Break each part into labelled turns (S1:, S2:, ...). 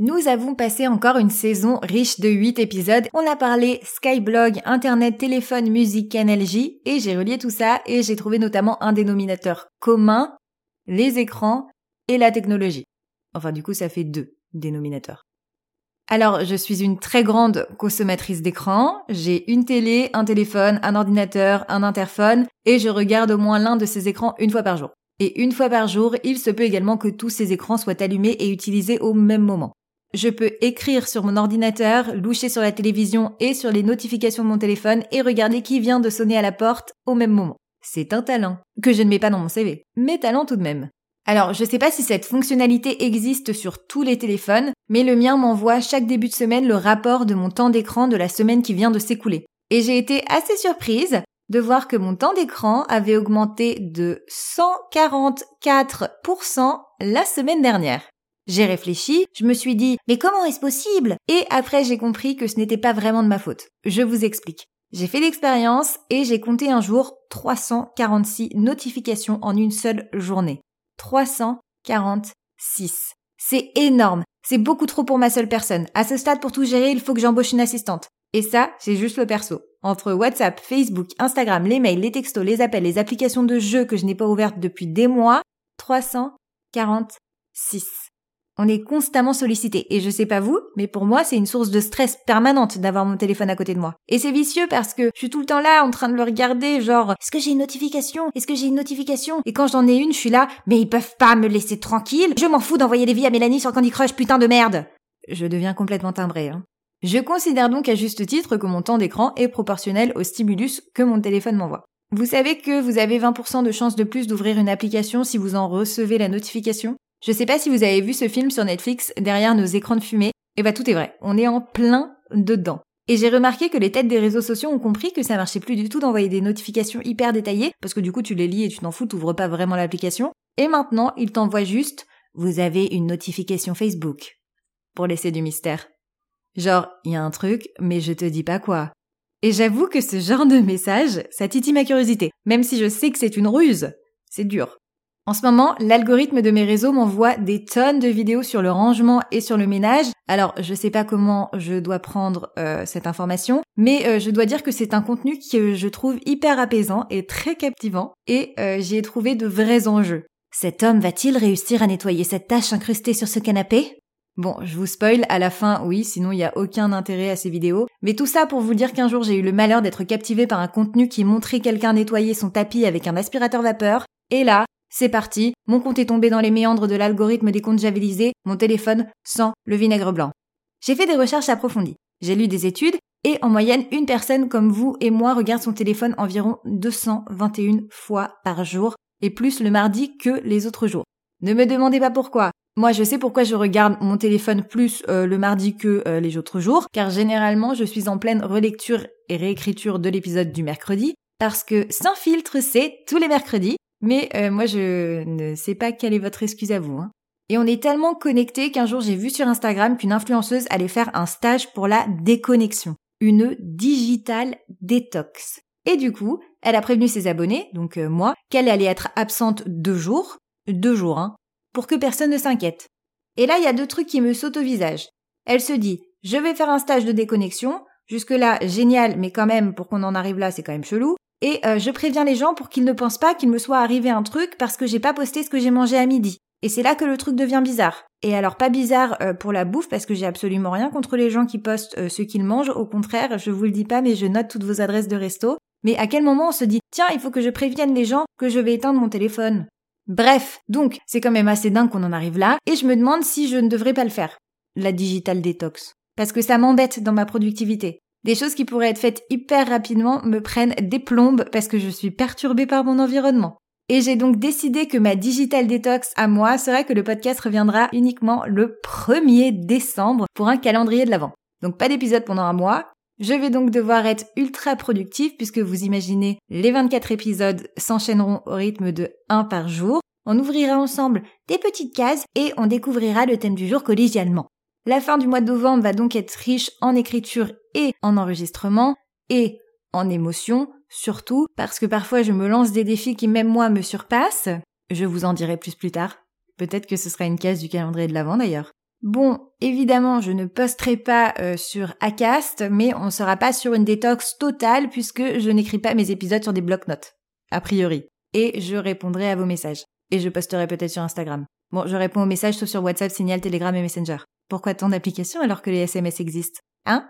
S1: Nous avons passé encore une saison riche de 8 épisodes. On a parlé Skyblog, Internet, téléphone, musique, NLJ et j'ai relié tout ça et j'ai trouvé notamment un dénominateur commun, les écrans et la technologie. Enfin du coup ça fait deux dénominateurs. Alors je suis une très grande consommatrice d'écran, j'ai une télé, un téléphone, un ordinateur, un interphone et je regarde au moins l'un de ces écrans une fois par jour. Et une fois par jour, il se peut également que tous ces écrans soient allumés et utilisés au même moment. Je peux écrire sur mon ordinateur, loucher sur la télévision et sur les notifications de mon téléphone et regarder qui vient de sonner à la porte au même moment. C'est un talent que je ne mets pas dans mon CV, mais talent tout de même. Alors, je sais pas si cette fonctionnalité existe sur tous les téléphones, mais le mien m'envoie chaque début de semaine le rapport de mon temps d'écran de la semaine qui vient de s'écouler. Et j'ai été assez surprise de voir que mon temps d'écran avait augmenté de 144% la semaine dernière. J'ai réfléchi, je me suis dit, mais comment est-ce possible? Et après j'ai compris que ce n'était pas vraiment de ma faute. Je vous explique. J'ai fait l'expérience et j'ai compté un jour 346 notifications en une seule journée. 346. C'est énorme. C'est beaucoup trop pour ma seule personne. À ce stade, pour tout gérer, il faut que j'embauche une assistante. Et ça, c'est juste le perso. Entre WhatsApp, Facebook, Instagram, les mails, les textos, les appels, les applications de jeux que je n'ai pas ouvertes depuis des mois, 346. On est constamment sollicité. Et je sais pas vous, mais pour moi, c'est une source de stress permanente d'avoir mon téléphone à côté de moi. Et c'est vicieux parce que je suis tout le temps là en train de le regarder, genre, est-ce que j'ai une notification? Est-ce que j'ai une notification? Et quand j'en ai une, je suis là, mais ils peuvent pas me laisser tranquille. Je m'en fous d'envoyer des vies à Mélanie sur Candy Crush, putain de merde. Je deviens complètement timbré, hein. Je considère donc à juste titre que mon temps d'écran est proportionnel au stimulus que mon téléphone m'envoie. Vous savez que vous avez 20% de chance de plus d'ouvrir une application si vous en recevez la notification? Je sais pas si vous avez vu ce film sur Netflix, derrière nos écrans de fumée. Et bah tout est vrai, on est en plein dedans. Et j'ai remarqué que les têtes des réseaux sociaux ont compris que ça marchait plus du tout d'envoyer des notifications hyper détaillées, parce que du coup tu les lis et tu t'en fous, t'ouvres pas vraiment l'application. Et maintenant, ils t'envoient juste vous avez une notification Facebook. Pour laisser du mystère. Genre, il y a un truc, mais je te dis pas quoi. Et j'avoue que ce genre de message, ça titille ma curiosité, même si je sais que c'est une ruse. C'est dur. En ce moment, l'algorithme de mes réseaux m'envoie des tonnes de vidéos sur le rangement et sur le ménage. Alors, je sais pas comment je dois prendre euh, cette information, mais euh, je dois dire que c'est un contenu que je trouve hyper apaisant et très captivant, et euh, j'y ai trouvé de vrais enjeux. Cet homme va-t-il réussir à nettoyer cette tache incrustée sur ce canapé? Bon, je vous spoil à la fin, oui, sinon il n'y a aucun intérêt à ces vidéos. Mais tout ça pour vous dire qu'un jour j'ai eu le malheur d'être captivé par un contenu qui montrait quelqu'un nettoyer son tapis avec un aspirateur vapeur. Et là, c'est parti, mon compte est tombé dans les méandres de l'algorithme des comptes javelisés, mon téléphone sans le vinaigre blanc. J'ai fait des recherches approfondies, j'ai lu des études, et en moyenne, une personne comme vous et moi regarde son téléphone environ 221 fois par jour, et plus le mardi que les autres jours. Ne me demandez pas pourquoi. Moi, je sais pourquoi je regarde mon téléphone plus euh, le mardi que euh, les autres jours, car généralement, je suis en pleine relecture et réécriture de l'épisode du mercredi, parce que sans filtre, c'est tous les mercredis, mais euh, moi, je ne sais pas quelle est votre excuse à vous. Hein. Et on est tellement connectés qu'un jour j'ai vu sur Instagram qu'une influenceuse allait faire un stage pour la déconnexion, une digital détox. Et du coup, elle a prévenu ses abonnés, donc euh, moi, qu'elle allait être absente deux jours, deux jours, hein, pour que personne ne s'inquiète. Et là, il y a deux trucs qui me sautent au visage. Elle se dit, je vais faire un stage de déconnexion, jusque-là, génial, mais quand même, pour qu'on en arrive là, c'est quand même chelou. Et euh, je préviens les gens pour qu'ils ne pensent pas qu'il me soit arrivé un truc parce que j'ai pas posté ce que j'ai mangé à midi. Et c'est là que le truc devient bizarre. Et alors pas bizarre euh, pour la bouffe parce que j'ai absolument rien contre les gens qui postent euh, ce qu'ils mangent. Au contraire, je vous le dis pas mais je note toutes vos adresses de resto. Mais à quel moment on se dit tiens il faut que je prévienne les gens que je vais éteindre mon téléphone? Bref, donc c'est quand même assez dingue qu'on en arrive là et je me demande si je ne devrais pas le faire. La digital détox. Parce que ça m'embête dans ma productivité. Des choses qui pourraient être faites hyper rapidement me prennent des plombes parce que je suis perturbée par mon environnement. Et j'ai donc décidé que ma digital détox à moi serait que le podcast reviendra uniquement le 1er décembre pour un calendrier de l'avant. Donc pas d'épisode pendant un mois. Je vais donc devoir être ultra productive puisque vous imaginez les 24 épisodes s'enchaîneront au rythme de 1 par jour. On ouvrira ensemble des petites cases et on découvrira le thème du jour collégialement. La fin du mois de novembre va donc être riche en écriture et en enregistrement et en émotions surtout parce que parfois je me lance des défis qui même moi me surpassent. Je vous en dirai plus plus tard. Peut-être que ce sera une case du calendrier de l'avant d'ailleurs. Bon, évidemment, je ne posterai pas euh, sur Acast, mais on sera pas sur une détox totale puisque je n'écris pas mes épisodes sur des blocs-notes. A priori. Et je répondrai à vos messages. Et je posterai peut-être sur Instagram. Bon, je réponds aux messages sauf sur WhatsApp, Signal, Telegram et Messenger. Pourquoi tant d'applications alors que les SMS existent Hein?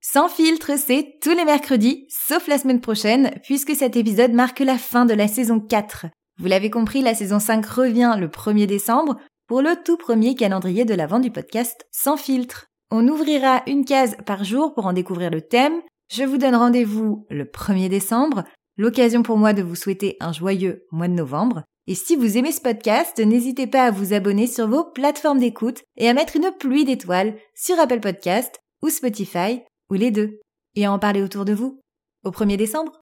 S1: Sans filtre, c'est tous les mercredis, sauf la semaine prochaine, puisque cet épisode marque la fin de la saison 4. Vous l'avez compris, la saison 5 revient le 1er décembre pour le tout premier calendrier de l'avant du podcast Sans filtre. On ouvrira une case par jour pour en découvrir le thème. Je vous donne rendez-vous le 1er décembre, l'occasion pour moi de vous souhaiter un joyeux mois de novembre. Et si vous aimez ce podcast, n'hésitez pas à vous abonner sur vos plateformes d'écoute et à mettre une pluie d'étoiles sur Apple Podcast ou Spotify ou les deux, et à en parler autour de vous, au 1er décembre.